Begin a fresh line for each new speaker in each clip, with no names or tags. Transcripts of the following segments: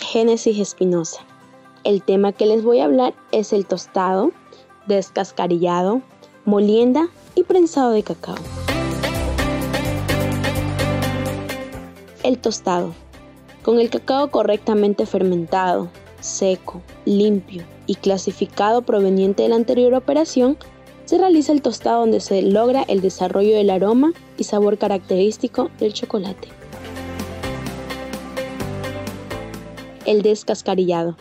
Génesis Espinosa. El tema que les voy a hablar es el tostado, descascarillado, molienda y prensado de cacao. El tostado. Con el cacao correctamente fermentado, seco, limpio y clasificado proveniente de la anterior operación, se realiza el tostado donde se logra el desarrollo del aroma y sabor característico del chocolate. El descascarillado.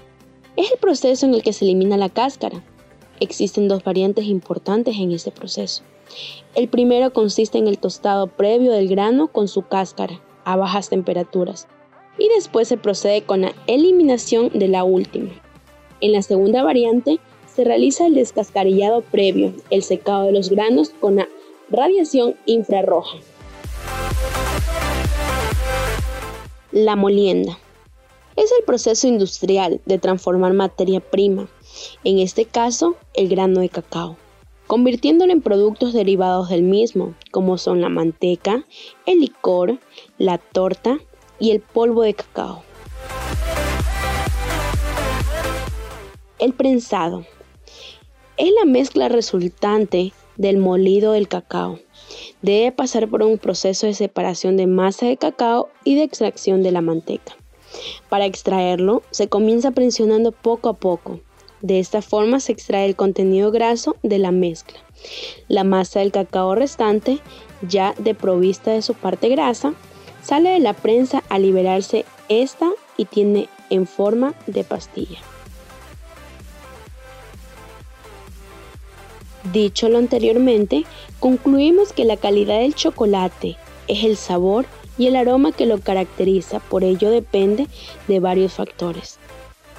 Es el proceso en el que se elimina la cáscara. Existen dos variantes importantes en este proceso. El primero consiste en el tostado previo del grano con su cáscara a bajas temperaturas y después se procede con la eliminación de la última. En la segunda variante se realiza el descascarillado previo, el secado de los granos con la radiación infrarroja. La molienda. Es el proceso industrial de transformar materia prima, en este caso el grano de cacao, convirtiéndolo en productos derivados del mismo, como son la manteca, el licor, la torta y el polvo de cacao. El prensado es la mezcla resultante del molido del cacao. Debe pasar por un proceso de separación de masa de cacao y de extracción de la manteca. Para extraerlo, se comienza presionando poco a poco. De esta forma se extrae el contenido graso de la mezcla. La masa del cacao restante, ya de provista de su parte grasa, sale de la prensa a liberarse esta y tiene en forma de pastilla. Dicho lo anteriormente, concluimos que la calidad del chocolate es el sabor y el aroma que lo caracteriza, por ello depende de varios factores,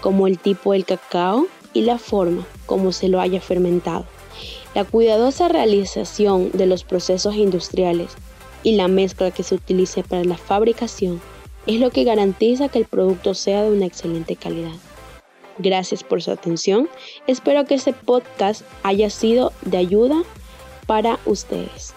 como el tipo del cacao y la forma como se lo haya fermentado. La cuidadosa realización de los procesos industriales y la mezcla que se utilice para la fabricación es lo que garantiza que el producto sea de una excelente calidad. Gracias por su atención. Espero que este podcast haya sido de ayuda para ustedes.